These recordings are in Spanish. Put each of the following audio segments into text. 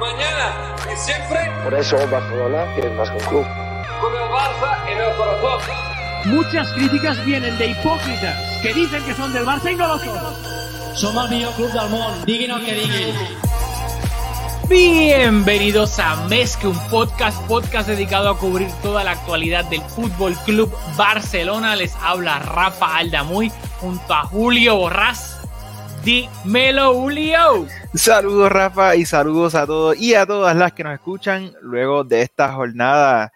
mañana y siempre. Por eso Barcelona es más que un club. Con el Barça en el corazón. Muchas críticas vienen de hipócritas que dicen que son del Barça y no lo son. Som el millor club del món, diguin el que diguin. Bienvenidos a Mes que un podcast, podcast dedicado a cubrir toda la actualidad del Fútbol Club Barcelona. Les habla Rafa Aldamuy junto a Julio Borrás. Dímelo, Julio. Saludos, Rafa, y saludos a todos y a todas las que nos escuchan luego de esta jornada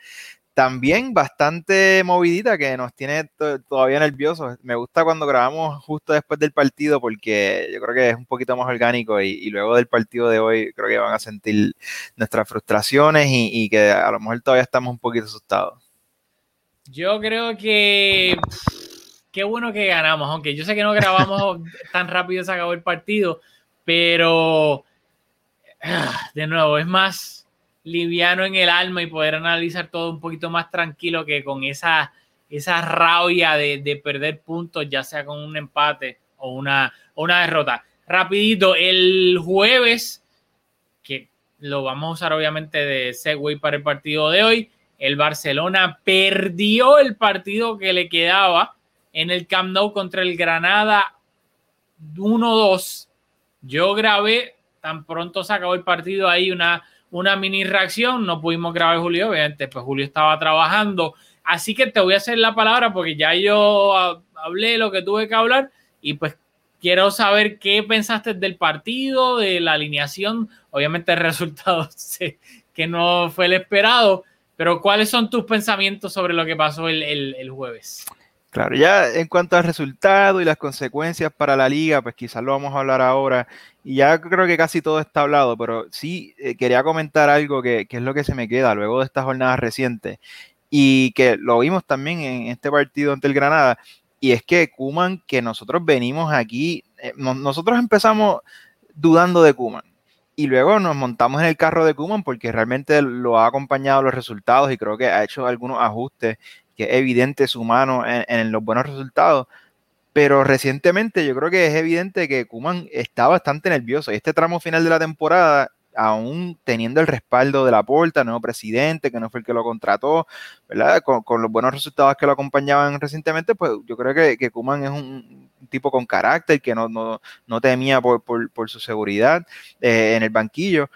también bastante movidita que nos tiene todavía nerviosos. Me gusta cuando grabamos justo después del partido porque yo creo que es un poquito más orgánico y, luego del partido de hoy creo que van a sentir nuestras frustraciones y, que a lo mejor todavía estamos un poquito asustados. Yo creo que qué bueno que ganamos, aunque yo sé que no grabamos tan rápido se acabó el partido, pero ah, de nuevo es más liviano en el alma y poder analizar todo un poquito más tranquilo que con esa, esa rabia de, perder puntos, ya sea con un empate o una, una derrota. Rapidito, el jueves, que lo vamos a usar obviamente de segue para el partido de hoy, el Barcelona perdió el partido que le quedaba en el Camp Nou contra el Granada 1-2. Yo grabé, tan pronto se acabó el partido ahí, una una mini reacción. No pudimos grabar Julio, obviamente, pues Julio estaba trabajando. Así que te voy a hacer la palabra porque ya yo hablé lo que tuve que hablar y pues quiero saber qué pensaste del partido, de la alineación. Obviamente el resultado sé que no fue el esperado, pero ¿cuáles son tus pensamientos sobre lo que pasó el, el jueves? Claro, ya en cuanto al resultado y las consecuencias para la liga, pues quizás lo vamos a hablar ahora. Y ya creo que casi todo está hablado, pero sí eh, quería comentar algo que, es lo que se me queda luego de estas jornadas recientes y que lo vimos también en este partido ante el Granada. Y es que Kuman, que nosotros venimos aquí, eh, nosotros empezamos dudando de Kuman y luego nos montamos en el carro de Kuman porque realmente lo ha acompañado los resultados y creo que ha hecho algunos ajustes que es evidente su mano en, los buenos resultados. Pero recientemente yo creo que es evidente que Kuman está bastante nervioso. Y este tramo final de la temporada, aún teniendo el respaldo de la puerta, nuevo presidente, que no fue el que lo contrató, ¿verdad? Con, los buenos resultados que lo acompañaban recientemente, pues yo creo que, que Kuman es un, tipo con carácter, que no, no, temía por, su seguridad eh, en el banquillo.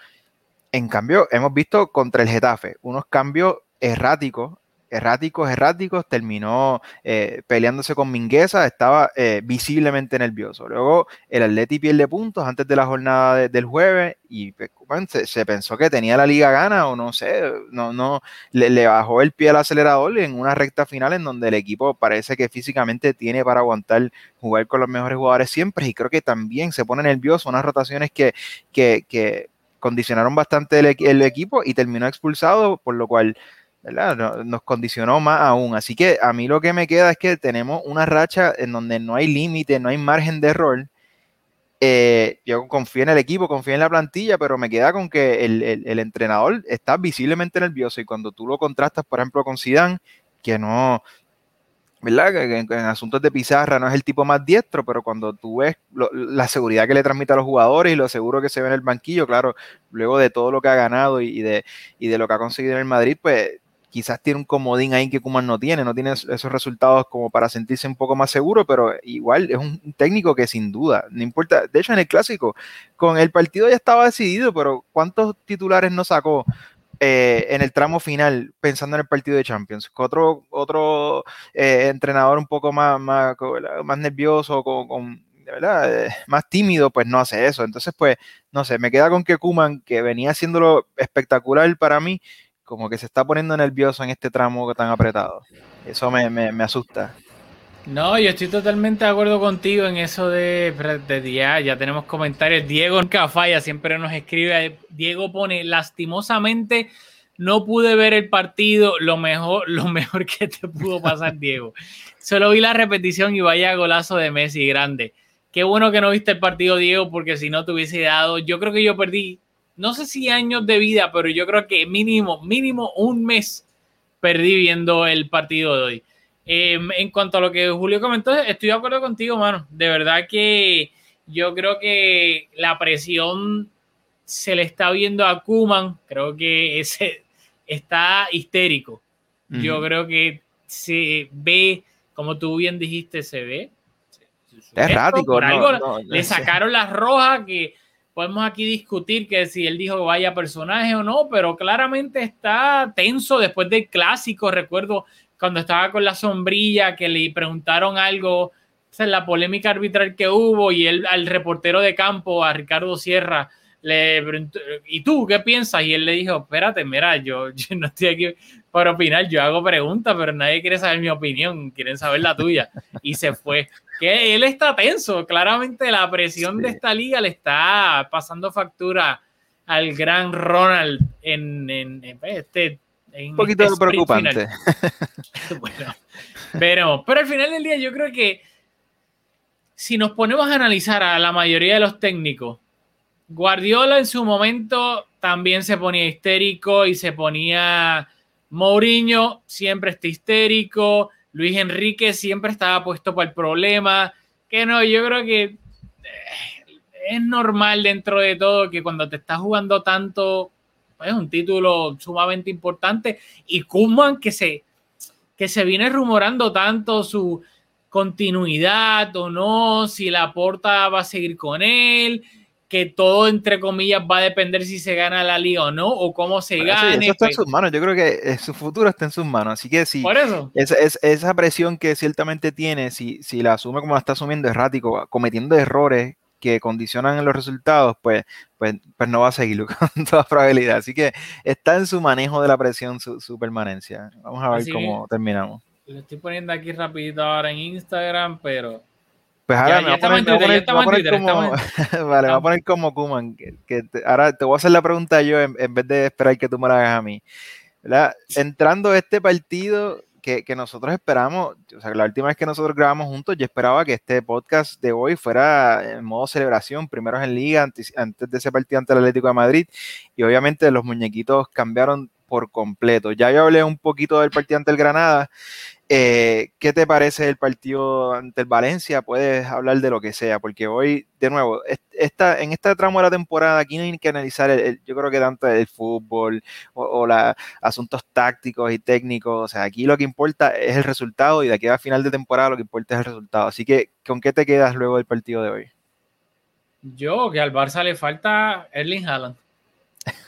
En cambio, hemos visto contra el Getafe unos cambios erráticos erráticos, erráticos, terminó eh, peleándose con Mingueza, estaba eh, visiblemente nervioso. Luego el Atleti pierde puntos antes de la jornada del jueves y pues, se, pensó que tenía la liga gana o no sé, no, no, le, bajó el pie al acelerador en una recta final en donde el equipo parece que físicamente tiene para aguantar jugar con los mejores jugadores siempre y creo que también se pone nervioso, unas rotaciones que, que, condicionaron bastante el equipo y terminó expulsado, por lo cual nos condicionó más aún. Así que a mí lo que me queda es que tenemos una racha en donde no hay límite, no hay margen de error. Eh, yo confío en el equipo, confío en la plantilla, pero me queda con que el, entrenador está visiblemente nervioso y cuando tú lo contrastas, por ejemplo, con Zidane, que no, ¿verdad? En, asuntos de pizarra no es el tipo más diestro, pero cuando tú ves la seguridad que le transmite a los jugadores y lo seguro que se ve en el banquillo, claro, luego de todo lo que ha ganado y, de, y de lo que ha conseguido en el Madrid, pues quizás tiene un comodín ahí que Kuman no tiene, no tiene esos resultados como para sentirse un poco más seguro, pero igual es un técnico que sin duda, no importa, de hecho en el clásico, con el partido ya estaba decidido, pero ¿cuántos titulares no sacó? Eh, en el tramo final, pensando en el partido de Champions, otro, otro eh, entrenador un poco más, más, nervioso, con, eh, más tímido, pues no hace eso. Entonces, pues, no sé, me queda con que Kuman, que venía haciéndolo espectacular para mí, como que se está poniendo nervioso en este tramo tan apretado. Eso me, me, asusta. No, yo estoy totalmente de acuerdo contigo en eso de, de ya, ya tenemos comentarios. Diego siempre nos escribe. Diego pone lastimosamente no pude ver el partido, lo mejor, lo mejor que te pudo pasar, Diego. Solo vi la repetición y vaya golazo de Messi grande. Qué bueno que no viste el partido, Diego, porque si no te hubiese dado, yo creo que yo perdí no sé si años de vida, pero yo creo que mínimo, mínimo un mes perdí viendo el partido de hoy. Em, en cuanto a lo que Julio comentó, estoy de acuerdo contigo, mano. De verdad que yo creo que la presión se le está viendo a Kuman, creo que ese está histérico. Yo creo que se ve, como tú bien dijiste, se ve. Es errático. No, algo no, le no, sacaron las rojas que podemos aquí discutir que si él dijo vaya personaje o no, pero claramente está tenso después del clásico. Recuerdo cuando estaba con la sombrilla que le preguntaron algo, la polémica arbitral que hubo y él al reportero de campo, a Ricardo Sierra, le preguntó, ¿y tú qué piensas? Y él le dijo, espérate, mira, yo no estoy aquí para opinar, yo hago preguntas, pero nadie quiere saber mi opinión, quieren saber la tuya. Y se fue. Que él está tenso, claramente la presión Sí. de esta liga le está pasando factura al gran Ronald en, en- en este... En Un poquito este preocupante. bueno, pero, pero al final del día yo creo que si nos ponemos a analizar a la mayoría de los técnicos, Guardiola en su momento también se ponía histérico y se ponía Mourinho siempre está histérico, Luis Enrique siempre estaba puesto para el problema, que no, yo creo que eh, es normal dentro de todo que cuando te estás jugando tanto, es un título sumamente importante y Koeman que se que se viene rumorando tanto su continuidad o no, si la porta va a seguir con él, que todo entre comillas va a depender si se gana la liga o no, o cómo se gane. eso está en pues, sus manos. Yo creo que eh, su futuro está en sus manos. Así que si por eso. esa, es- esa presión que ciertamente tiene, si, si la asume como la está asumiendo errático, cometiendo errores que condicionan los resultados, pues, pues, pues no va a seguirlo con toda probabilidad. Así que está en su manejo de la presión, su, su permanencia. Vamos a ver Así cómo terminamos. Lo estoy poniendo aquí rapidito ahora en Instagram, pero Pues ahora ya me estamos en Twitter, ya estamos en Twitter, como, vale, me va a poner como Kuman, que, que te- ahora te voy a hacer la pregunta yo en, en vez de esperar que tú me la hagas a mí. ¿verdad? Entrando este partido que, que nosotros esperamos, o sea, la última vez que nosotros grabamos juntos, yo esperaba que este podcast de hoy fuera en modo celebración, primeros en liga, antes, antes de ese partido ante el Atlético de Madrid, y obviamente los muñequitos cambiaron por completo. Ya yo hablé un poquito del partido ante el Granada, eh, ¿Qué te parece el partido ante el Valencia? Puedes hablar de lo que sea, porque hoy, de nuevo, est- esta, en esta tramo de la temporada aquí no hay que analizar, el, yo creo que tanto el fútbol o, o asuntos tácticos y técnicos, o sea, aquí lo que importa es el resultado y de aquí a final de temporada lo que importa es el resultado. Así que, ¿con qué te quedas luego del partido de hoy? yo que al Barça le falta Erling Haaland.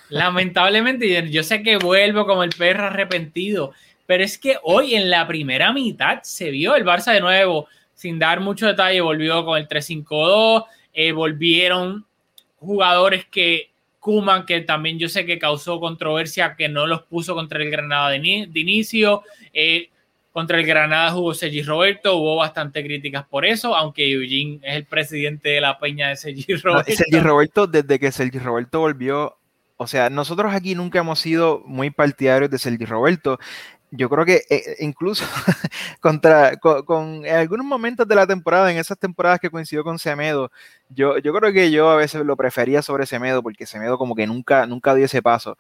Lamentablemente, yo sé que vuelvo como el perro arrepentido, pero es que hoy en la primera mitad se vio el Barça de nuevo, sin dar mucho detalle, volvió con el 3-5-2, eh, volvieron jugadores que Kuman, que también yo sé que causó controversia, que no los puso contra el Granada de, ni- de inicio, eh, contra el Granada jugó Sergi Roberto, hubo bastante críticas por eso, aunque Eugene es el presidente de la peña de Sergi Roberto. Sergi Roberto, desde que Sergi Roberto volvió, o sea, nosotros aquí nunca hemos sido muy partidarios de Sergi Roberto. Yo creo que eh, incluso contra, con, con- en algunos momentos de la temporada, en esas temporadas que coincidió con Semedo, yo, yo creo que yo a veces lo prefería sobre Semedo, porque Semedo como que nunca, nunca dio ese paso.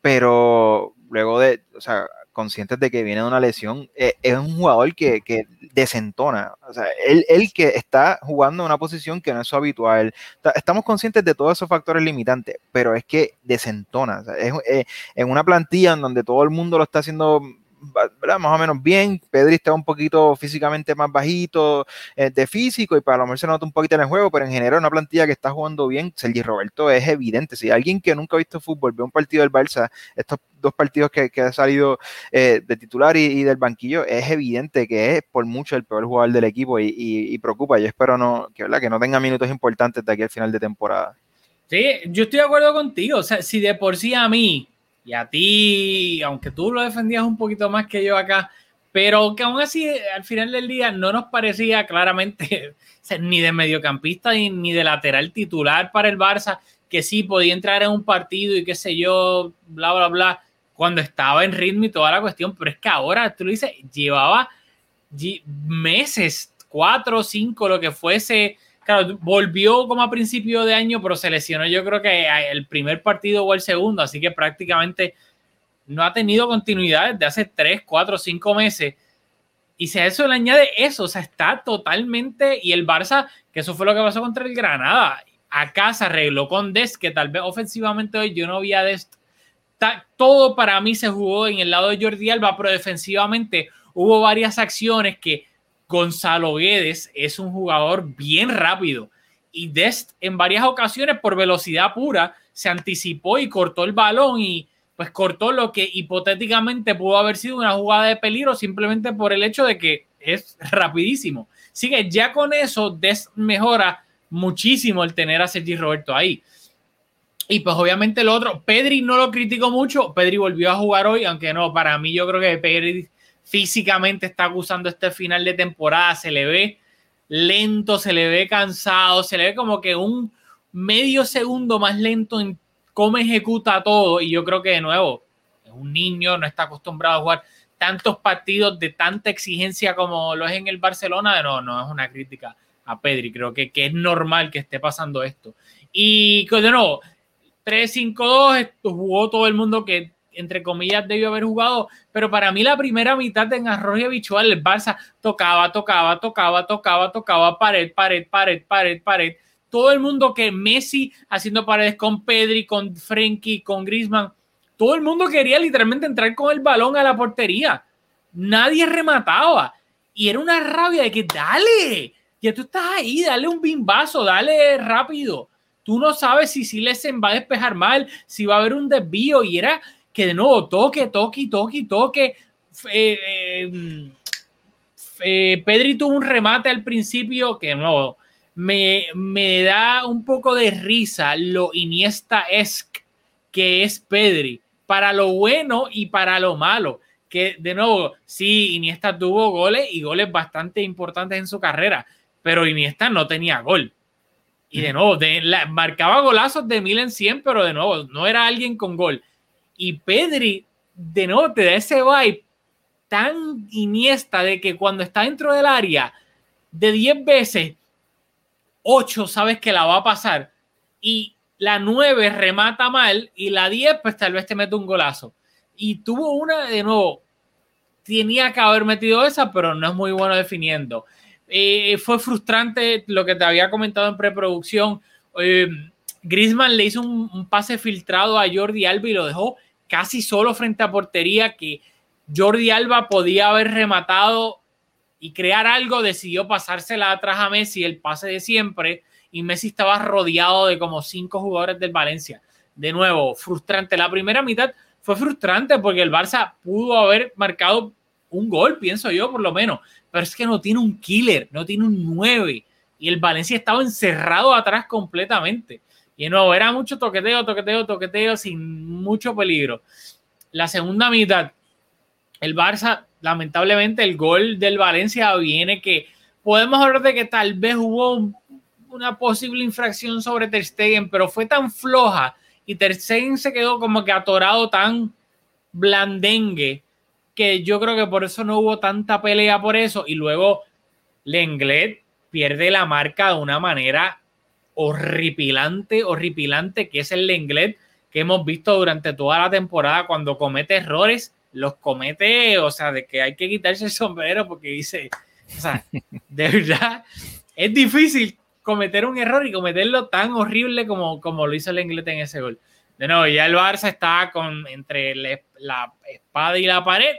Pero luego de, o sea, conscientes de que viene de una lesión, eh, es un jugador que, que desentona. O sea, él, él que está jugando en una posición que no es su habitual. Ta- Estamos conscientes de todos esos factores limitantes, pero es que desentona. O sea, es, eh, en una plantilla en donde todo el mundo lo está haciendo más o menos bien. Pedri está un poquito físicamente más bajito eh, de físico y para lo mejor se nota un poquito en el juego, pero en general una plantilla que está jugando bien. Sergi Roberto es evidente. Si alguien que nunca ha visto fútbol ve un partido del Barça, estos dos partidos que, ha salido eh, de titular y, del banquillo, es evidente que es por mucho el peor jugador del equipo y, y- y preocupa. Yo espero no, que, ¿verdad? que no tenga minutos importantes de aquí al final de temporada. Sí, yo estoy de acuerdo contigo. O sea, si de por sí a mí y a ti, aunque tú lo defendías un poquito más que yo acá, pero que aún así al final del día no nos parecía claramente ni de mediocampista ni, de lateral titular para el Barça, que sí podía entrar en un partido y qué sé yo, bla, bla, bla, cuando estaba en ritmo y toda la cuestión, pero es que ahora tú lo dices, llevaba meses, cuatro cinco, lo que fuese. Claro, volvió como a principio de año, pero se lesionó yo creo que el primer partido o el segundo, así que prácticamente no ha tenido continuidad desde hace tres, cuatro, cinco meses. Y si a eso le añade eso, o sea, está totalmente. Y el Barça, que eso fue lo que pasó contra el Granada, acá se arregló con Dest, que tal vez ofensivamente hoy yo no vi a todo para mí se jugó en el lado de Jordi Alba, pero defensivamente hubo varias acciones que Gonzalo Guedes es un jugador bien rápido y Dest en varias ocasiones por velocidad pura se anticipó y cortó el balón y pues cortó lo que hipotéticamente pudo haber sido una jugada de peligro simplemente por el hecho de que es rapidísimo. Así que ya con eso Dest mejora muchísimo el tener a Sergi Roberto ahí. Y pues obviamente el otro, Pedri no lo criticó mucho, Pedri volvió a jugar hoy, aunque no, para mí yo creo que Pedri físicamente está acusando este final de temporada, se le ve lento, se le ve cansado, se le ve como que un medio segundo más lento en cómo ejecuta todo. Y yo creo que de nuevo, es un niño, no está acostumbrado a jugar tantos partidos de tanta exigencia como lo es en el Barcelona. No, no es una crítica a Pedri, creo que, que es normal que esté pasando esto. Y de nuevo, 3-5-2 jugó todo el mundo que entre comillas, debió haber jugado, pero para mí la primera mitad en arroyo habitual, el Barça tocaba, tocaba, tocaba, tocaba, tocaba, pared, pared, pared, pared, pared. Todo el mundo que Messi haciendo paredes con Pedri, con Frenkie, con Griezmann, todo el mundo quería literalmente entrar con el balón a la portería. Nadie remataba. Y era una rabia de que dale, ya tú estás ahí, dale un bimbazo, dale rápido. Tú no sabes si Silesen va a despejar mal, si va a haber un desvío. Y era que de nuevo toque, toque, toque, toque. Eh, eh, eh, Pedri tuvo un remate al principio que no me, me da un poco de risa lo Iniesta es que es Pedri para lo bueno y para lo malo. Que de nuevo, sí, Iniesta tuvo goles y goles bastante importantes en su carrera, pero Iniesta no tenía gol. Y de nuevo, de, marcaba golazos de mil en cien, pero de nuevo, no era alguien con gol. Y Pedri, de nuevo, te da ese vibe tan iniesta de que cuando está dentro del área, de 10 veces, 8 sabes que la va a pasar. Y la 9 remata mal y la 10 pues tal vez te mete un golazo. Y tuvo una, de nuevo, tenía que haber metido esa, pero no es muy bueno definiendo. Eh, fue frustrante lo que te había comentado en preproducción. Eh, Griezmann le hizo un, un, pase filtrado a Jordi Alba y lo dejó casi solo frente a portería que Jordi Alba podía haber rematado y crear algo, decidió pasársela atrás a Messi, el pase de siempre, y Messi estaba rodeado de como cinco jugadores del Valencia. De nuevo, frustrante. La primera mitad fue frustrante porque el Barça pudo haber marcado un gol, pienso yo, por lo menos, pero es que no tiene un killer, no tiene un 9, y el Valencia estaba encerrado atrás completamente. Y no, era mucho toqueteo, toqueteo, toqueteo sin mucho peligro. La segunda mitad, el Barça, lamentablemente, el gol del Valencia viene que podemos hablar de que tal vez hubo una posible infracción sobre Ter Stegen, pero fue tan floja y Ter Stegen se quedó como que atorado tan blandengue que yo creo que por eso no hubo tanta pelea por eso y luego Lenglet pierde la marca de una manera horripilante, horripilante que es el Lenglet que hemos visto durante toda la temporada cuando comete errores, los comete, o sea, de que hay que quitarse el sombrero porque dice, o sea, de verdad, es difícil cometer un error y cometerlo tan horrible como, como lo hizo el Lenglet en ese gol. De nuevo, ya el Barça está con, entre la espada y la pared.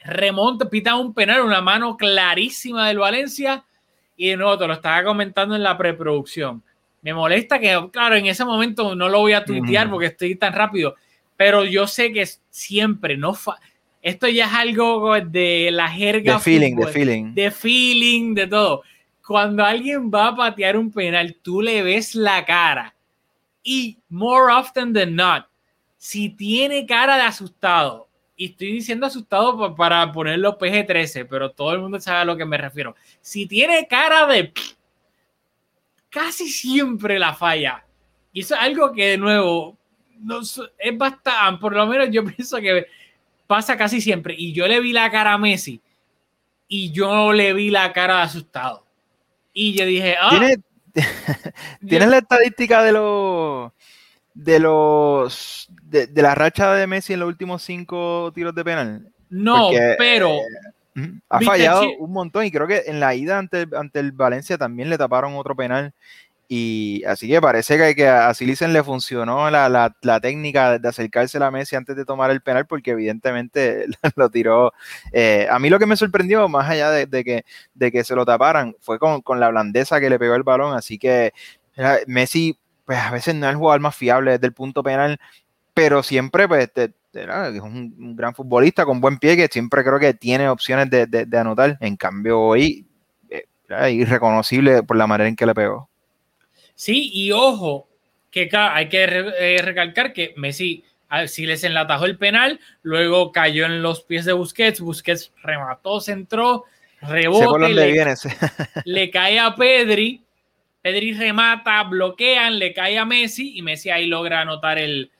Remonta, pita un penal, una mano clarísima del Valencia y de nuevo, te lo estaba comentando en la preproducción. Me molesta que, claro, en ese momento no lo voy a tuitear porque estoy tan rápido, pero yo sé que siempre, no esto ya es algo de la jerga. De feeling, de feeling. De feeling, de todo. Cuando alguien va a patear un penal, tú le ves la cara. Y more often than not, si tiene cara de asustado y estoy diciendo asustado para ponerlo PG-13, pero todo el mundo sabe a lo que me refiero. Si tiene cara de... Casi siempre la falla. Y eso es algo que, de nuevo, no, es bastante, por lo menos yo pienso que pasa casi siempre. Y yo le vi la cara a Messi y yo le vi la cara de asustado. Y yo dije, ah, ¿Tienes la estadística de los de los de, la racha de Messi en los últimos cinco tiros de penal? No, pero eh, ha fallado un montón y creo que en la ida ante, ante el Valencia también le taparon otro penal Y así que parece que, que a Silicen le funcionó la, la, la, técnica de acercarse a la Messi antes de tomar el penal, porque evidentemente lo tiró. Eh, a mí lo que me sorprendió, más allá de, de, que, de que se lo taparan, fue con, con, la blandeza que le pegó el balón. Así que Messi, pues a veces no es el jugador más fiable desde el punto penal, pero siempre, pues, te, te, es un, un, gran futbolista con buen pie que siempre creo que tiene opciones de, de anotar. En cambio, hoy, eh, irreconocible por la manera en que le pegó. Sí, y ojo, que hay que eh, recalcar que Messi si les enlatajó el penal, luego cayó en los pies de Busquets, Busquets remató, centró, rebote, le, viene, le cae a Pedri, Pedri remata, bloquean, le cae a Messi y Messi ahí logra anotar el,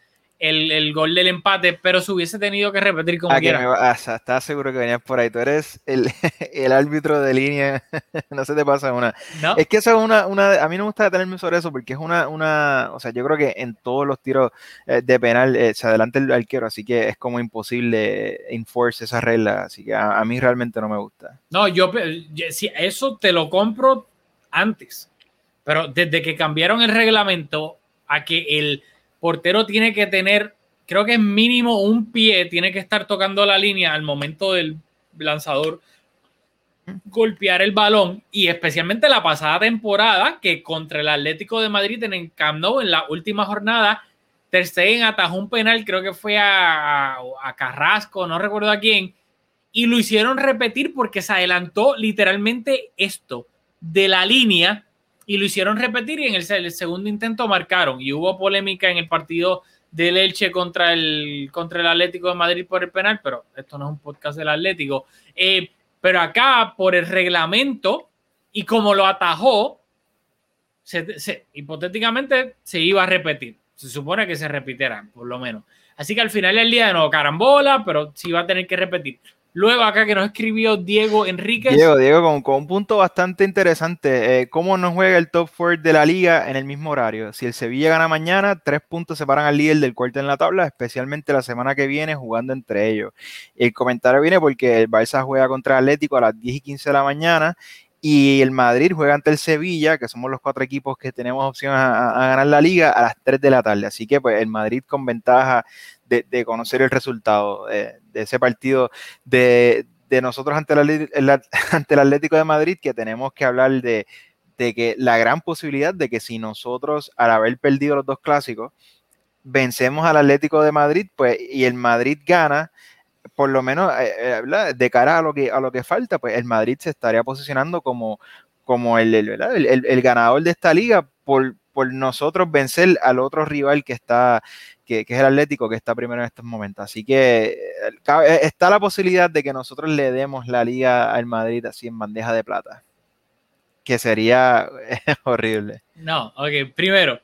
el, el, gol del empate, pero se hubiese tenido que repetir como ah, quiera. Que ah, estás seguro que venías por ahí. Tú eres el, el árbitro de línea. no se te pasa una. ¿No? Es que eso es una, una. A mí no me gusta detenerme sobre eso porque es una. una o sea, yo creo que en todos los tiros eh, de penal eh, se adelanta el arquero, así que es como imposible enforce esa regla. Así que a, a mí realmente no me gusta. No, yo. Si eso te lo compro antes. Pero desde que cambiaron el reglamento a que el portero tiene que tener, creo que es mínimo un pie, tiene que estar tocando la línea al momento del lanzador golpear el balón y especialmente la pasada temporada que contra el Atlético de Madrid en el Camp en la última jornada Ter Stegen atajó un penal, creo que fue a Carrasco, no recuerdo a quién, y lo hicieron repetir porque se adelantó literalmente esto de la línea y lo hicieron repetir y en el, segundo intento marcaron y hubo polémica en el partido del Elche contra el, contra el Atlético de Madrid por el penal, pero esto no es un podcast del Atlético. Eh, pero acá, por el reglamento y como lo atajó, hipotéticamente se iba a repetir. Se supone que se repitieran, por lo menos. Así que al final del día, nuevo, carambola, pero sí va a tener que repetir. Luego acá que nos escribió Diego Enríquez. Diego, Diego, con, con un punto bastante interesante. Eh, ¿Cómo no juega el top 4 de la liga en el mismo horario? Si el Sevilla gana mañana, tres puntos separan al líder del cuarto en la tabla, especialmente la semana que viene jugando entre ellos. El comentario viene porque el Barça juega contra Atlético a las 10 y 15 de la mañana y el Madrid juega ante el Sevilla, que somos los cuatro equipos que tenemos opción a, ganar la liga, a las 3 de la tarde. Así que pues el Madrid con ventaja de, conocer el resultado eh, de ese partido de, de nosotros ante el, ante el Atlético de Madrid, que tenemos que hablar de, de que la gran posibilidad de que si nosotros, al haber perdido los dos clásicos, vencemos al Atlético de Madrid, pues, y el Madrid gana, por lo menos eh, de cara a lo que a lo que falta, pues el Madrid se estaría posicionando como, como el, el, el, el ganador de esta liga por, por, nosotros vencer al otro rival que está, que, que, es el Atlético, que está primero en estos momentos. Así que eh, está la posibilidad de que nosotros le demos la liga al Madrid así en bandeja de plata. Que sería horrible. No, ok, primero.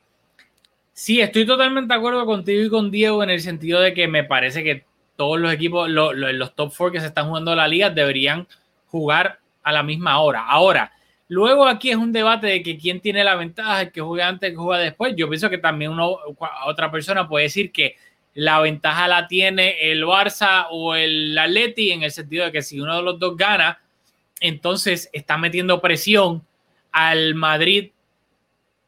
Sí, estoy totalmente de acuerdo contigo y con Diego en el sentido de que me parece que todos los equipos, lo, lo, los top four que se están jugando la liga deberían jugar a la misma hora. Ahora, luego aquí es un debate de que quién tiene la ventaja, el que juega antes, el que juega después. Yo pienso que también uno, otra persona puede decir que la ventaja la tiene el Barça o el Atleti en el sentido de que si uno de los dos gana, entonces está metiendo presión al Madrid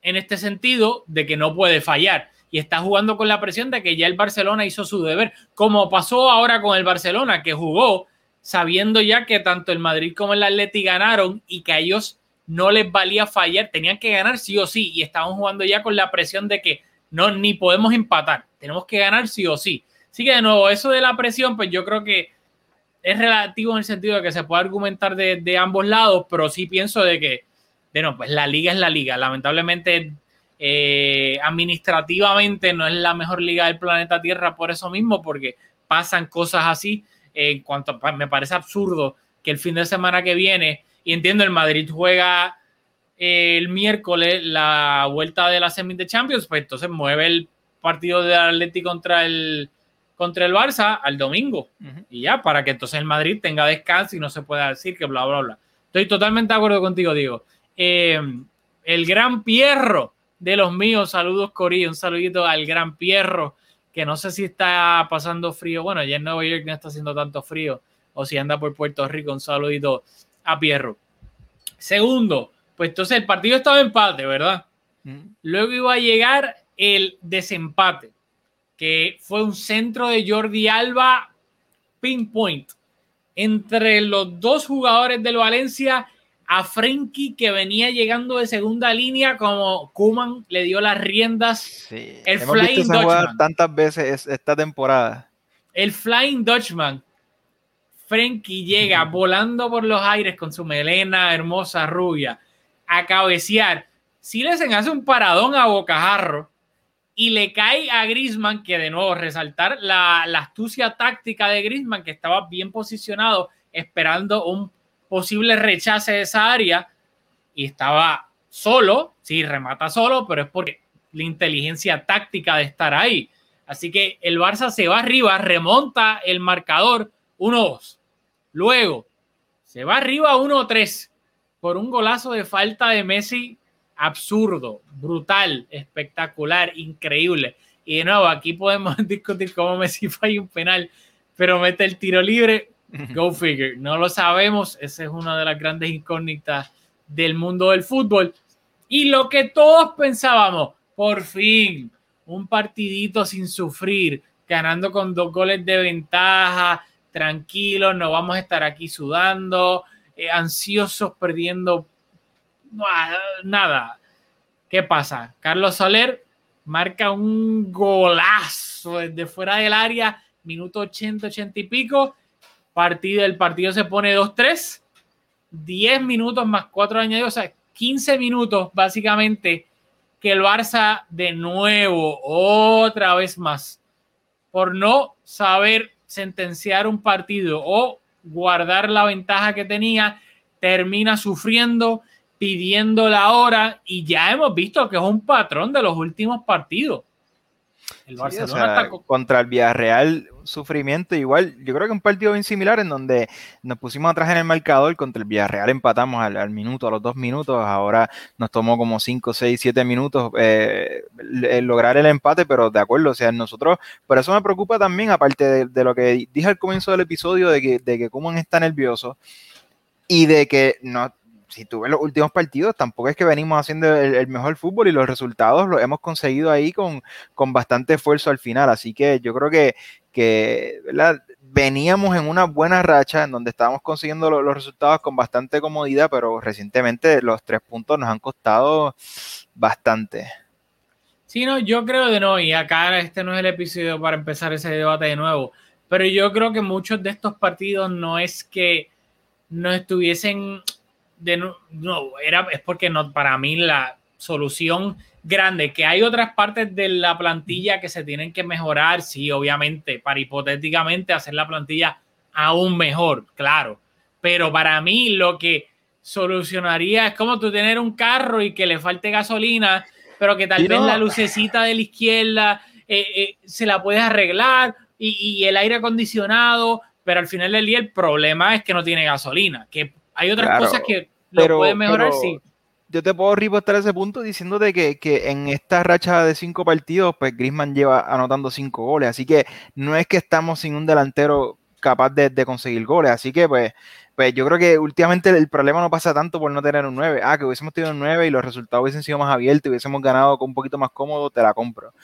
en este sentido de que no puede fallar y está jugando con la presión de que ya el Barcelona hizo su deber, como pasó ahora con el Barcelona, que jugó sabiendo ya que tanto el Madrid como el Atleti ganaron y que a ellos no les valía fallar, tenían que ganar sí o sí y estaban jugando ya con la presión de que no ni podemos empatar, tenemos que ganar sí o sí. Así que de nuevo, eso de la presión, pues yo creo que es relativo en el sentido de que se puede argumentar de, de ambos lados, pero sí pienso de que, de no, pues la liga es la liga. Lamentablemente eh, administrativamente no es la mejor liga del planeta Tierra por eso mismo, porque pasan cosas así. En cuanto a, me parece absurdo que el fin de semana que viene, y entiendo, el Madrid juega el miércoles la vuelta de la semi de Champions, pues entonces mueve el partido de Atlético contra el contra el Barça al domingo uh -huh. y ya para que entonces el Madrid tenga descanso y no se pueda decir que bla bla bla. Estoy totalmente de acuerdo contigo, Diego. Eh, el gran Pierro de los míos. Saludos, Corillo. Un saludito al gran Pierro, que no sé si está pasando frío. Bueno, ya en Nueva York no está haciendo tanto frío. O si anda por Puerto Rico, un saludito a Pierro. Segundo, pues entonces el partido estaba empate, ¿verdad? Mm. Luego iba a llegar el desempate, que fue un centro de Jordi Alba pinpoint entre los dos jugadores del Valencia a Frenkie que venía llegando de segunda línea como Kuman le dio las riendas Sí. El Hemos visto Flying esa jugada Dutchman. tantas veces es- esta temporada. el Flying Dutchman Frenkie llega volando por los aires con su melena hermosa rubia a cabecear Silesen hace un paradón a bocajarro y le cae a Grisman, que de nuevo resaltar la, la astucia táctica de Grisman, que estaba bien posicionado esperando un posible rechace de esa área y estaba solo, sí, remata solo, pero es porque la inteligencia táctica de estar ahí. Así que el Barça se va arriba, remonta el marcador 1-2. Luego se va arriba 1-3 por un golazo de falta de Messi absurdo, brutal, espectacular, increíble. Y de nuevo, aquí podemos discutir cómo Messi falla un penal, pero mete el tiro libre. Go figure. No lo sabemos. Esa es una de las grandes incógnitas del mundo del fútbol. Y lo que todos pensábamos, por fin, un partidito sin sufrir, ganando con dos goles de ventaja, tranquilos, no vamos a estar aquí sudando, eh, ansiosos, perdiendo nada. ¿Qué pasa? Carlos Soler marca un golazo desde fuera del área, minuto 80, 80 y pico. Partido, el partido se pone 2-3, 10 minutos más 4 añadidos, o sea, 15 minutos básicamente que el Barça de nuevo, otra vez más, por no saber sentenciar un partido o guardar la ventaja que tenía, termina sufriendo, pidiendo la hora y ya hemos visto que es un patrón de los últimos partidos. El Sí, Barcelona o sea, está co- contra el Villarreal, sufrimiento igual. Yo creo que un partido bien similar en donde nos pusimos atrás en el marcador. Contra el Villarreal empatamos al, al minuto, a los dos minutos. Ahora nos tomó como 5, 6, 7 minutos eh, lograr el empate, pero de acuerdo, o sea, nosotros, por eso me preocupa también, aparte de, de lo que dije al comienzo del episodio, de que, de que está nervioso y de que no, si tú ves los últimos partidos, tampoco es que venimos haciendo el, el mejor fútbol y los resultados los hemos conseguido ahí con, con bastante esfuerzo al final. Así que yo creo que, que ¿verdad? veníamos en una buena racha en donde estábamos consiguiendo lo- los resultados con bastante comodidad, pero recientemente los tres puntos nos han costado bastante. Sí, no, yo creo de no, y acá este no es el episodio para empezar ese debate de nuevo, pero yo creo que muchos de estos partidos no es que no estuviesen de era, es porque no, para mí la solución grande, que hay otras partes de la plantilla que se tienen que mejorar, sí, obviamente, para hipotéticamente hacer la plantilla aún mejor, claro, pero para mí lo que solucionaría es como tú tener un carro y que le falte gasolina, pero que tal vez la lucecita de la izquierda eh, eh, se la puedes arreglar y, y el aire acondicionado, pero al final del día el problema es que no tiene gasolina, que hay otras Claro, cosas que lo pero- pueden mejorar, pero- sí. Yo te puedo ripostar ese punto diciéndote que, que en esta racha de cinco partidos, pues Griezmann lleva anotando cinco goles, así que no es que estamos sin un delantero capaz de, de conseguir goles, así que pues, pues yo creo que últimamente el problema no pasa tanto por no tener un 9. Ah, que hubiésemos tenido un 9 y los resultados hubiesen sido más abiertos y hubiésemos ganado con un poquito más cómodo, te la compro.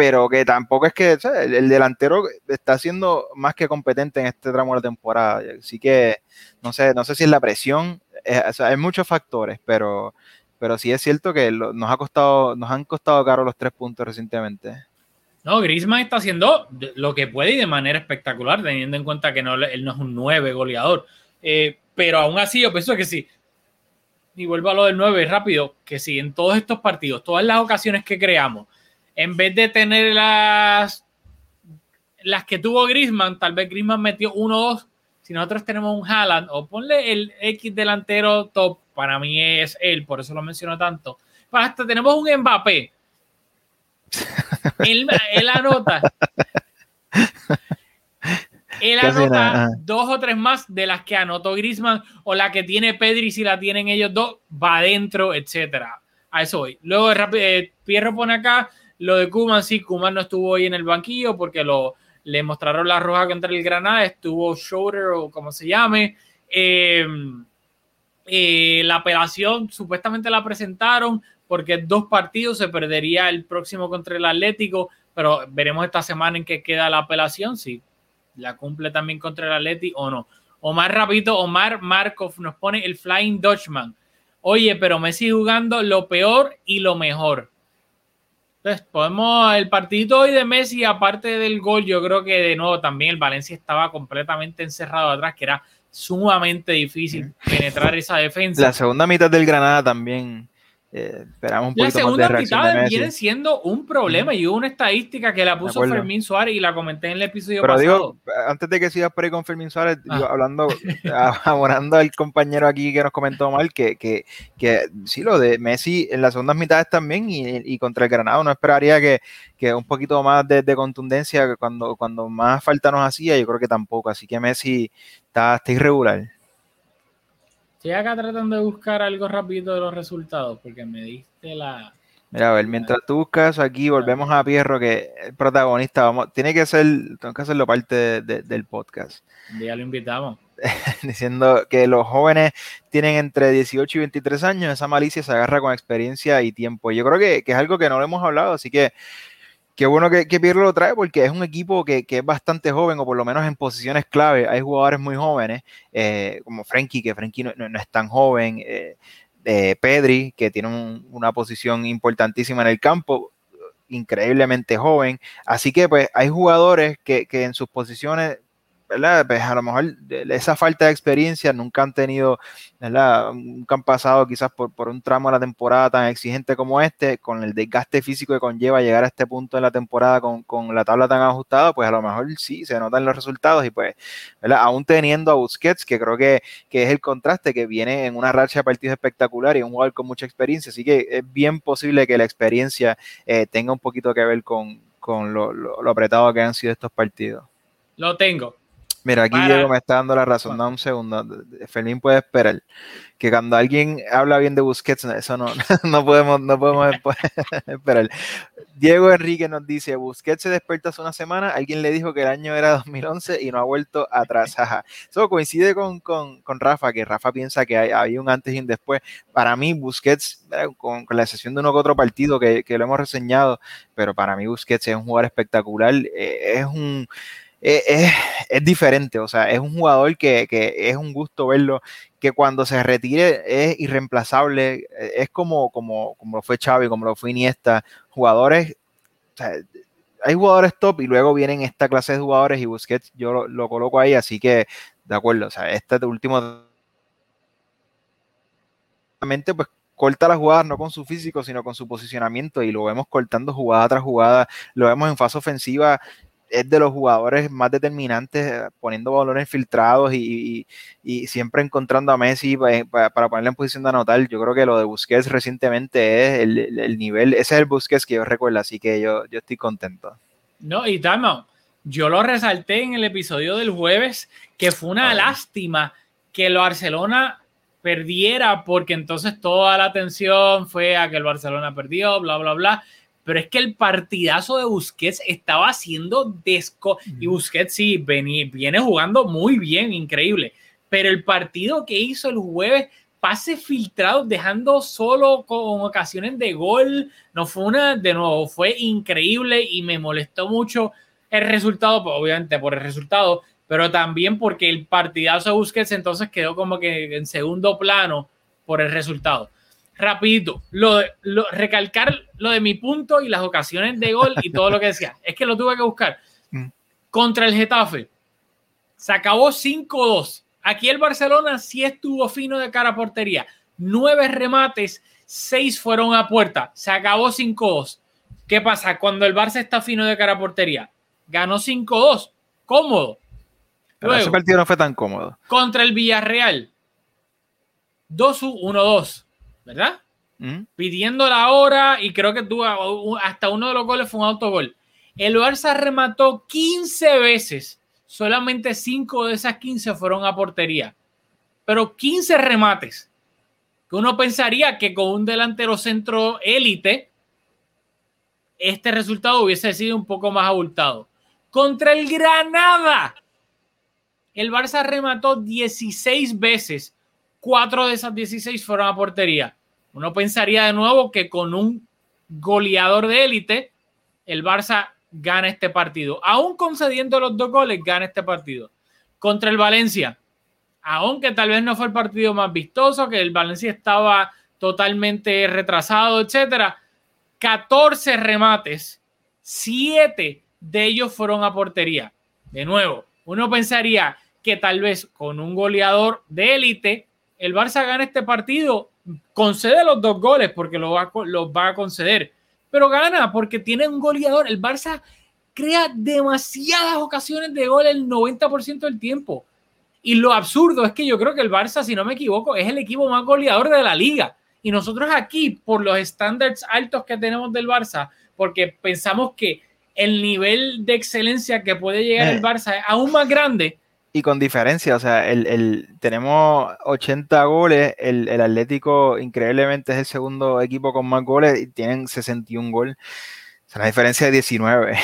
Pero que tampoco es que. El, el delantero está siendo más que competente en este tramo de la temporada. Así que no sé, no sé si es la presión, eh, o sea, hay muchos factores, pero, pero sí es cierto que nos ha costado, nos han costado caro los tres puntos recientemente. No, Griezmann está haciendo lo que puede y de manera espectacular, teniendo en cuenta que no, él no es un 9 goleador. Eh, pero aún así, yo pienso que sí. Y vuelvo a lo del 9 rápido, que si en todos estos partidos, todas las ocasiones que creamos, en vez de tener las, las que tuvo Griezmann, tal vez Griezmann metió 1 o 2. Si nosotros tenemos un Haaland, o ponle el X delantero top, para mí es él, por eso lo menciono tanto. Hasta tenemos un Mbappé. Él, él anota. Él anota dos o tres más de las que anotó Griezmann o la que tiene Pedri si la tienen ellos dos, va adentro, etcétera. A eso voy. Luego eh, Pierro pone acá lo de Kuman, sí, Kuman no estuvo hoy en el banquillo porque lo, le mostraron la roja contra el Granada, estuvo Schroeder o como se llame. Eh, Eh, la apelación supuestamente la presentaron porque dos partidos se perdería el próximo contra el Atlético, pero veremos esta semana en qué queda la apelación, si la cumple también contra el Atlético o no. Omar Rapito, Omar Markov nos pone el Flying Dutchman. Oye, pero Messi jugando lo peor y lo mejor. Entonces, podemos, el partido hoy de Messi, aparte del gol, yo creo que de nuevo también el Valencia estaba completamente encerrado atrás, que era sumamente difícil penetrar esa defensa. La segunda mitad del Granada también eh, esperamos un la segunda mitad viene siendo un problema y hubo una estadística que la puso Fermín Suárez y la comenté en el episodio Pero digo, antes de que sigas por ahí con Fermín Suárez, ah. hablando, abonando al compañero aquí que nos comentó mal, que, que, que sí, lo de Messi en las segundas mitades también y, y contra el Granado no esperaría que, que un poquito más de, de, contundencia cuando, cuando más falta nos hacía, yo creo que tampoco, así que Messi está, está irregular. Estoy acá tratando de buscar algo rápido de los resultados porque me diste la. Mira, a ver, mientras tú buscas aquí, volvemos a Pierro, que el protagonista, vamos, tiene que ser, tengo que hacerlo parte del podcast. Ya lo invitamos. Diciendo que los jóvenes tienen entre 18 y 23 años, esa malicia se agarra con experiencia y tiempo. Yo creo que, que es algo que no lo hemos hablado, así que qué bueno que, que lo trae porque es un equipo que, es bastante joven o por lo menos en posiciones clave. Hay jugadores muy jóvenes, eh, como Frenkie, que Frenkie no, no, es tan joven, eh, eh, Pedri, que tiene un, una posición importantísima en el campo, increíblemente joven. Así que pues hay jugadores que, que en sus posiciones Pues a lo mejor esa falta de experiencia nunca han tenido. Nunca han pasado quizás por, por, un tramo de la temporada tan exigente como este, con el desgaste físico que conlleva llegar a este punto de la temporada con, la tabla tan ajustada, pues a lo mejor sí se notan los resultados y pues, ¿verdad? Aún teniendo a Busquets, que creo que, es el contraste, que viene en una racha de partidos espectacular y un jugador con mucha experiencia, así que es bien posible que la experiencia eh, tenga un poquito que ver con, lo apretado que han sido estos partidos. Lo tengo. Mira, aquí Diego me está dando la razón. Da un segundo. Fermín puede esperar. Que cuando alguien habla bien de Busquets, eso no, no podemos, no podemos esperar. Diego Enrique nos dice: Busquets se despierta hace una semana. Alguien le dijo que el año era 2011 y no ha vuelto atrás. Eso coincide con, con, con, Rafa, que Rafa piensa que hay, había un antes y un después. Para mí, Busquets, con, con la excepción de uno que otro partido que, que, lo hemos reseñado, pero para mí, Busquets es un jugador espectacular. Eh, es un es, es, diferente, o sea, es un jugador que, que, es un gusto verlo, que cuando se retire es irreemplazable, eh, es como, como, como lo fue Xavi, como lo fue Iniesta, jugadores, hay jugadores top y luego vienen esta clase de jugadores y Busquets yo lo, lo coloco ahí, así que de acuerdo, o sea, este último pues corta las jugadas no con su físico, sino con su posicionamiento y lo vemos cortando jugada tras jugada, lo vemos en fase ofensiva es de los jugadores más determinantes, eh, poniendo balones filtrados y, y, y siempre encontrando a Messi para, para, ponerle en posición de anotar. Yo creo que lo de Busquets recientemente es el, el, el, nivel, ese es el Busquets que yo recuerdo, así que yo, yo estoy contento. No, y Tamo, yo lo resalté en el episodio del jueves, que fue una lástima que el Barcelona perdiera, porque entonces toda la atención fue a que el Barcelona perdió, bla, bla, bla pero es que el partidazo de Busquets estaba haciendo desco y Busquets sí viene, viene jugando muy bien, increíble, pero el partido que hizo el jueves pase filtrado, dejando solo con ocasiones de gol, no fue una, de nuevo, fue increíble y me molestó mucho el resultado, pues, obviamente por el resultado, pero también porque el partidazo de Busquets entonces quedó como que en segundo plano por el resultado rapidito, lo, de, lo, recalcar lo de mi punto y las ocasiones de gol y todo lo que decía. Es que lo tuve que buscar. Mm. Contra el Getafe, se acabó 5-2. Aquí el Barcelona sí estuvo fino de cara a portería. Nueve remates, seis fueron a puerta. Se acabó 5-2. ¿Qué pasa? Cuando el Barça está fino de cara a portería, ganó 5-2. Cómodo. Luego, ese partido no fue tan cómodo. Contra el Villarreal, 2-1-2. ¿Verdad? ¿Mm? Pidiendo la hora y creo que tuvo hasta uno de los goles fue un autogol. El Barça remató 15 veces, solamente 5 de esas 15 fueron a portería, pero 15 remates. Que uno pensaría que con un delantero centro élite, este resultado hubiese sido un poco más abultado. Contra el Granada, el Barça remató 16 veces, cuatro de esas 16 fueron a portería. Uno pensaría de nuevo que con un goleador de élite, el Barça gana este partido. Aún concediendo los dos goles, gana este partido. Contra el Valencia, aunque tal vez no fue el partido más vistoso, que el Valencia estaba totalmente retrasado, etcétera. 14 remates, 7 de ellos fueron a portería. De nuevo, uno pensaría que tal vez con un goleador de élite, el Barça gana este partido, concede los dos goles porque los va, va a conceder, pero gana porque tiene un goleador. El Barça crea demasiadas ocasiones de gol el 90% del tiempo. Y lo absurdo es que yo creo que el Barça, si no me equivoco, es el equipo más goleador de la liga. Y nosotros aquí, por los estándares altos que tenemos del Barça, porque pensamos que el nivel de excelencia que puede llegar el eh. Barça es aún más grande. Y con diferencia, o sea, el, tenemos 80 goles, el, Atlético increíblemente es el segundo equipo con más goles y tienen 61 goles. Es una diferencia de 19.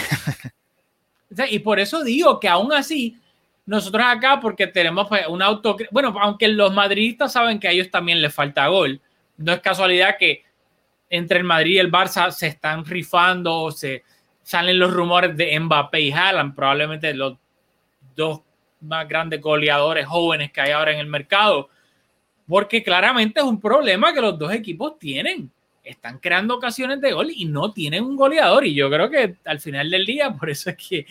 y por eso digo que aún así, nosotros acá, porque tenemos pues, un auto, bueno, aunque los madridistas saben que a ellos también les falta gol, no es casualidad que entre el Madrid y el Barça se están rifando o se salen los rumores de Mbappé y Haaland, probablemente los dos más grandes goleadores jóvenes que hay ahora en el mercado, porque claramente es un problema que los dos equipos tienen. Están creando ocasiones de gol y no tienen un goleador. Y yo creo que al final del día, por eso es que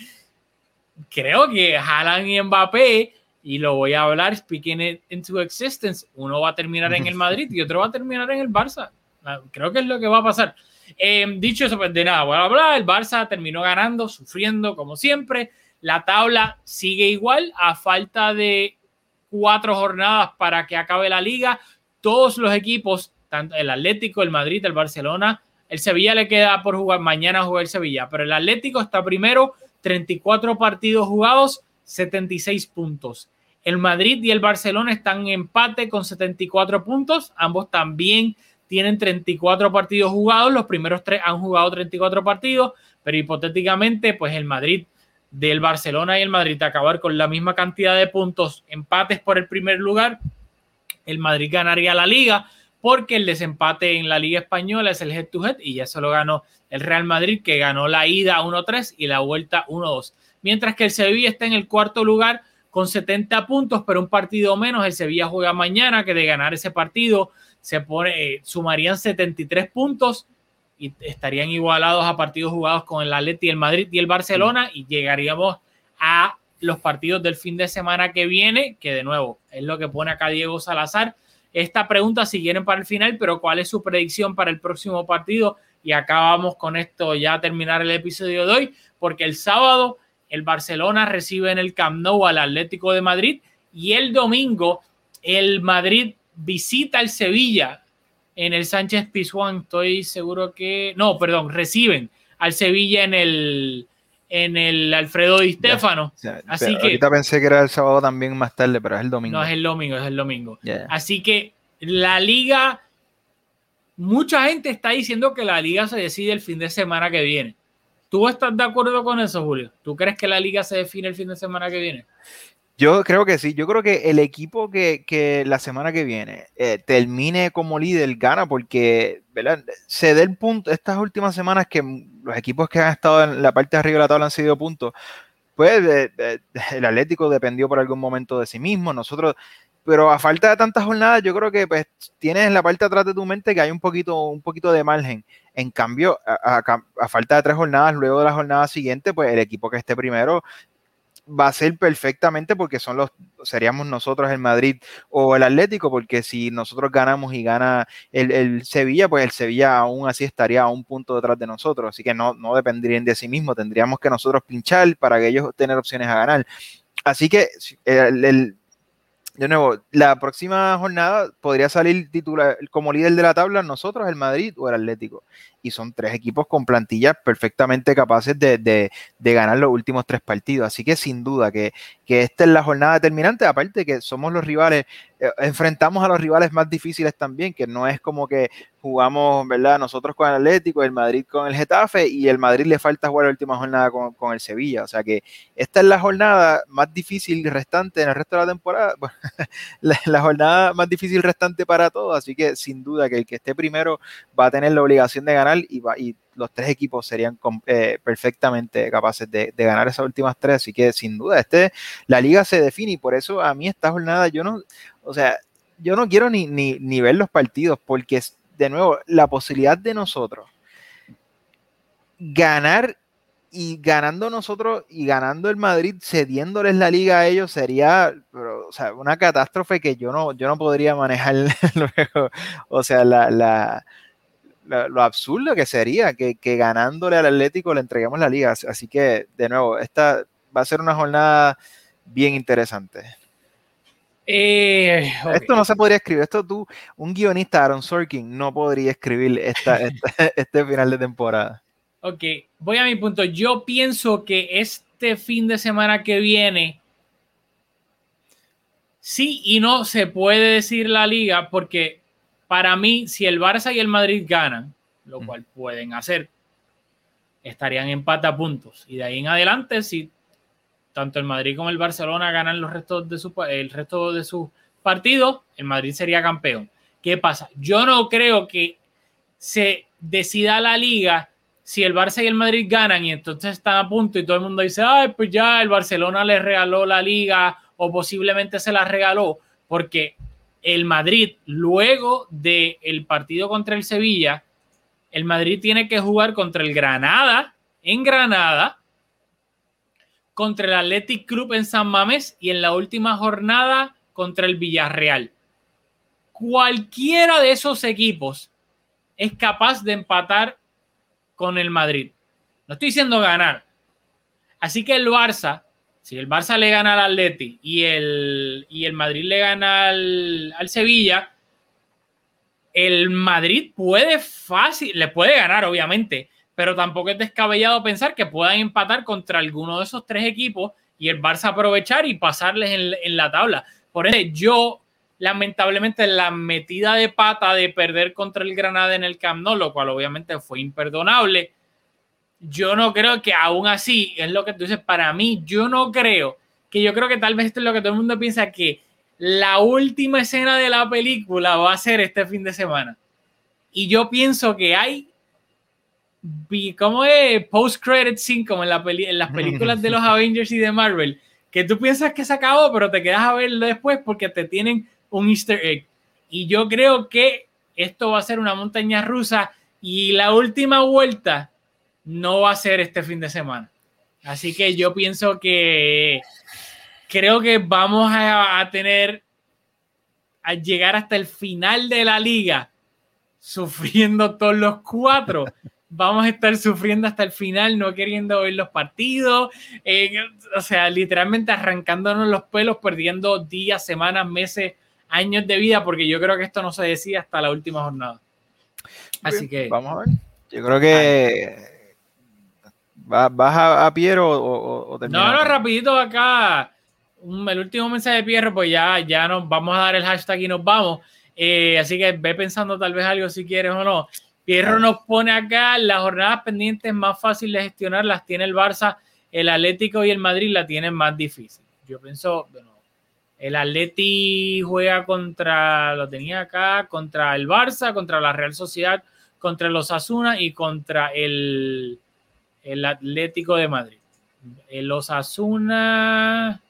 creo que Haaland y Mbappé, y lo voy a hablar, speaking it into existence, uno va a terminar en el Madrid y otro va a terminar en el Barça. Ah, creo que es lo que va a pasar. Em, dicho eso, pues de nada, voy a hablar. El Barça terminó ganando, sufriendo como siempre. La tabla sigue igual, a falta de cuatro jornadas para que acabe la liga. Todos los equipos, tanto el Atlético, el Madrid, el Barcelona, el Sevilla le queda por jugar, mañana jugar el Sevilla, pero el Atlético está primero 34 partidos jugados, 76 puntos. El Madrid y el Barcelona están en empate con 74 puntos. Ambos también tienen 34 partidos jugados. Los primeros tres han jugado 34 partidos, pero hipotéticamente, pues el Madrid del Barcelona y el Madrid acabar con la misma cantidad de puntos, empates por el primer lugar, el Madrid ganaría la liga porque el desempate en la Liga Española es el head to head y ya se lo ganó el Real Madrid que ganó la ida 1-3 y la vuelta 1-2. Mientras que el Sevilla está en el cuarto lugar con 70 puntos, pero un partido menos. El Sevilla juega mañana que de ganar ese partido se pone, eh, sumarían 73 puntos y estarían igualados a partidos jugados con el Atleti, el Madrid y el Barcelona y llegaríamos a los partidos del fin de semana que viene, que de nuevo es lo que pone acá Diego Salazar. Esta pregunta si quieren para el final, pero ¿cuál es su predicción para el próximo partido? Y acá vamos con esto ya a terminar el episodio de hoy, porque el sábado el Barcelona recibe en el Camp Nou al Atlético de Madrid y el domingo el Madrid visita el Sevilla en el Sánchez Pizjuán. Estoy seguro que no, perdón, reciben al Sevilla en el en el Alfredo Di Stefano. Así que ahorita pensé que era el sábado también más tarde, pero es el domingo. No, es el domingo, es el domingo. Así que la liga, mucha gente está diciendo que la liga se decide el fin de semana que viene. ¿Tú estás de acuerdo con eso, Julio? ¿Tú crees que la liga se define el fin de semana que viene? Yo creo que sí, yo creo que el equipo que, la semana que viene eh, termine como líder gana porque se dé el punto, estas últimas semanas que los equipos que han estado en la parte de arriba de la tabla han sido puntos, pues el Atlético dependió por algún momento de sí mismo, nosotros, pero a falta de tantas jornadas yo creo que pues tienes en la parte de atrás de tu mente que hay un poquito, un poquito de margen. En cambio, a, a, falta de tres jornadas, luego de la jornada siguiente, pues el equipo que esté primero va a ser perfectamente porque son los, seríamos nosotros el Madrid o el Atlético, porque si nosotros ganamos y gana el, Sevilla, pues el Sevilla aún así estaría a un punto detrás de nosotros, así que no, no dependerían de sí mismo, tendríamos que nosotros pinchar para que ellos tener opciones a ganar. Así que el de nuevo, la próxima jornada podría salir titular como líder de la tabla nosotros, el Madrid o el Atlético. Y son tres equipos con plantillas perfectamente capaces de, ganar los últimos tres partidos. Así que sin duda que, esta es la jornada determinante, aparte que somos los rivales, eh, enfrentamos a los rivales más difíciles también, que no es como que jugamos, ¿verdad? Nosotros con el Atlético, el Madrid con el Getafe y el Madrid le falta jugar la última jornada con, el Sevilla. O sea que esta es la jornada más difícil restante en el resto de la temporada, la, jornada más difícil restante para todos, así que sin duda que el que esté primero va a tener la obligación de ganar y, va, y los tres equipos serían eh, perfectamente capaces de, ganar esas últimas tres, así que sin duda, este, la liga se define y por eso a mí esta jornada yo no, o sea, yo no quiero ni, ni, ni ver los partidos porque de nuevo, la posibilidad de nosotros ganar y ganando nosotros y ganando el Madrid, cediéndoles la liga a ellos, sería o sea, una catástrofe que yo no, yo no podría manejar luego. O sea, la, lo absurdo que sería que, que, ganándole al Atlético le entreguemos la liga. Así que, de nuevo, esta va a ser una jornada bien interesante. Eh, esto no se podría escribir. Esto tú, un guionista, Aaron Sorkin, no podría escribir esta, este final de temporada. Ok, voy a mi punto. Yo pienso que este fin de semana que viene, sí y no se puede decir la liga, porque para mí, si el Barça y el Madrid ganan, lo cual pueden hacer, estarían en pata puntos. Y de ahí en adelante, si tanto el Madrid como el Barcelona ganan los restos de su, el resto de sus partidos, el Madrid sería campeón. ¿Qué pasa? Yo no creo que se decida la liga si el Barça y el Madrid ganan y entonces están a punto y todo el mundo dice, ay, pues ya el Barcelona le regaló la liga o posiblemente se la regaló, porque el Madrid, luego del el partido contra el Sevilla, el Madrid tiene que jugar contra el Granada en Granada contra el Athletic Club en San Mamés y en la última jornada contra el Villarreal. Cualquiera de esos equipos es capaz de empatar con el Madrid. No estoy diciendo ganar. Así que el Barça, si el Barça le gana al Atleti y el, y el Madrid le gana al, al Sevilla, el Madrid puede fácil, le puede ganar, obviamente, pero tampoco es descabellado pensar que puedan empatar contra alguno de esos tres equipos y el Barça aprovechar y pasarles en, la tabla. Por eso yo, lamentablemente, la metida de pata de perder contra el Granada en el Camp Nou, lo cual obviamente fue imperdonable, yo no creo que aún así, es lo que tú dices, para mí, yo no creo, que yo creo que tal vez esto es lo que todo el mundo piensa, que la última escena de la película va a ser este fin de semana. Y yo pienso que hay ¿cómo es? Post-credit scene, como en, la en las películas de los Avengers y de Marvel, que tú piensas que se acabó, pero te quedas a verlo después porque te tienen un easter egg. Y yo creo que esto va a ser una montaña rusa y la última vuelta no va a ser este fin de semana. Así que yo pienso que creo que vamos a, a tener a llegar hasta el final de la liga sufriendo todos los cuatro vamos a estar sufriendo hasta el final, no queriendo ver los partidos, eh, o sea, literalmente arrancándonos los pelos, perdiendo días, semanas, meses, años de vida, porque yo creo que esto no se decía hasta la última jornada. Así que... Vamos a ver. Yo creo que... ¿Vas a, a Piero o, o No, no, rapidito acá. el último mensaje de Piero, pues ya, ya nos vamos a dar el hashtag y nos vamos. Eh, así que ve pensando tal vez algo si quieres o no. Pierro nos pone acá las jornadas pendientes más fáciles de gestionar, las tiene el Barça, el Atlético y el Madrid la tienen más difícil. Yo pienso, bueno, el Atleti juega contra, lo tenía acá, contra el Barça, contra la Real Sociedad, contra los Asuna y contra el, el Atlético de Madrid. El Osasuna,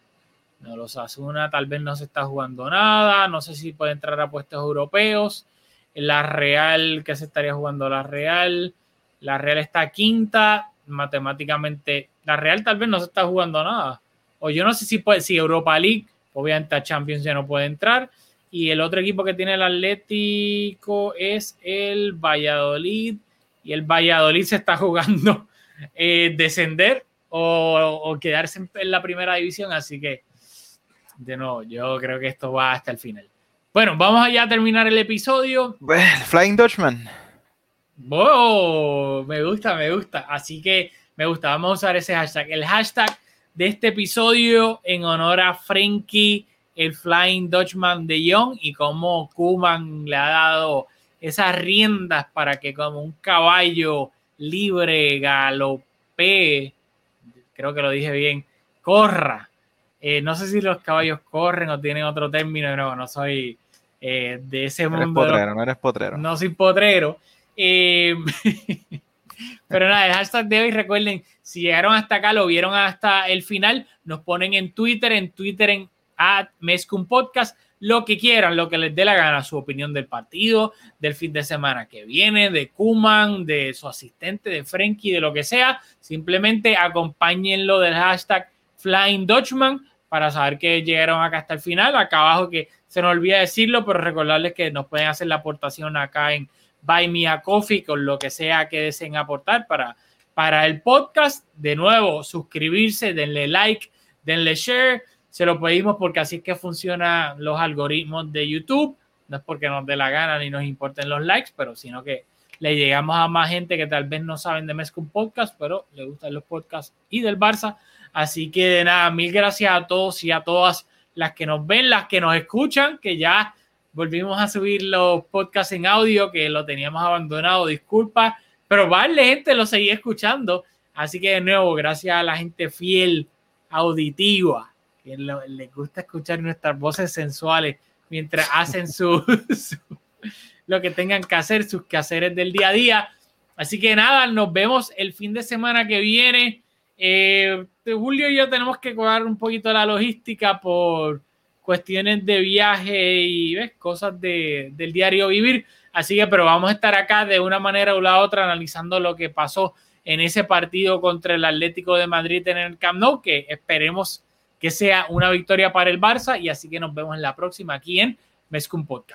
no, los Asuna tal vez no se está jugando nada, no sé si puede entrar a puestos europeos la Real, que se estaría jugando la Real. La Real está quinta, matemáticamente. La Real tal vez no se está jugando nada. O yo no sé si puede, si Europa League, obviamente Champions ya no puede entrar. Y el otro equipo que tiene el Atlético es el Valladolid. Y el Valladolid se está jugando eh, descender o, quedarse en la primera división. Así que, de nuevo, yo creo que esto va hasta el final. Bueno, vamos allá a terminar el episodio. Flying Dutchman. Oh, me gusta, me gusta. Así que me gusta. Vamos a usar ese hashtag. El hashtag de este episodio en honor a Frankie el Flying Dutchman de Young y cómo Kuman le ha dado esas riendas para que como un caballo libre, galope, creo que lo dije bien, corra. Eh, no sé si los caballos corren o tienen otro término, no, no soy eh, de ese No mundo. eres potrero, no eres potrero. No soy potrero. Eh, pero nada, el hashtag de hoy, recuerden, si llegaron hasta acá, lo vieron hasta el final, nos ponen en Twitter, en Twitter en at Mezcum Podcast, lo que quieran, lo que les dé la gana, su opinión del partido, del fin de semana que viene, de Kuman, de su asistente, de Frenkie, de lo que sea. Simplemente acompáñenlo del hashtag Flying Dutchman para saber que llegaron acá hasta el final. Acá abajo que se nos olvida decirlo, pero recordarles que nos pueden hacer la aportación acá en Buy Me a Coffee con lo que sea que deseen aportar para, para el podcast. De nuevo, suscribirse, denle like, denle share. Se lo pedimos porque así es que funcionan los algoritmos de YouTube. No es porque nos dé la gana ni nos importen los likes, pero sino que le llegamos a más gente que tal vez no saben de Mezcum Podcast, pero le gustan los podcasts y del Barça. Así que de nada, mil gracias a todos y a todas las que nos ven, las que nos escuchan, que ya volvimos a subir los podcasts en audio, que lo teníamos abandonado, disculpa, pero vale, gente, lo seguí escuchando. Así que de nuevo, gracias a la gente fiel, auditiva, lo- les gusta escuchar nuestras voces sensuales mientras hacen su, lo que tengan que hacer, sus quehaceres del día a día. Así que nada, nos vemos el fin de semana que viene. Eh, Julio y yo tenemos que cuidar un poquito la logística por cuestiones de viaje y cosas de, del diario vivir. Así que, pero vamos a estar acá de una manera u la otra analizando lo que pasó en ese partido contra el Atlético de Madrid en el Camp Nou, que esperemos que sea una victoria para el Barça. Y así que nos vemos en la próxima aquí en Mezcum Podcast.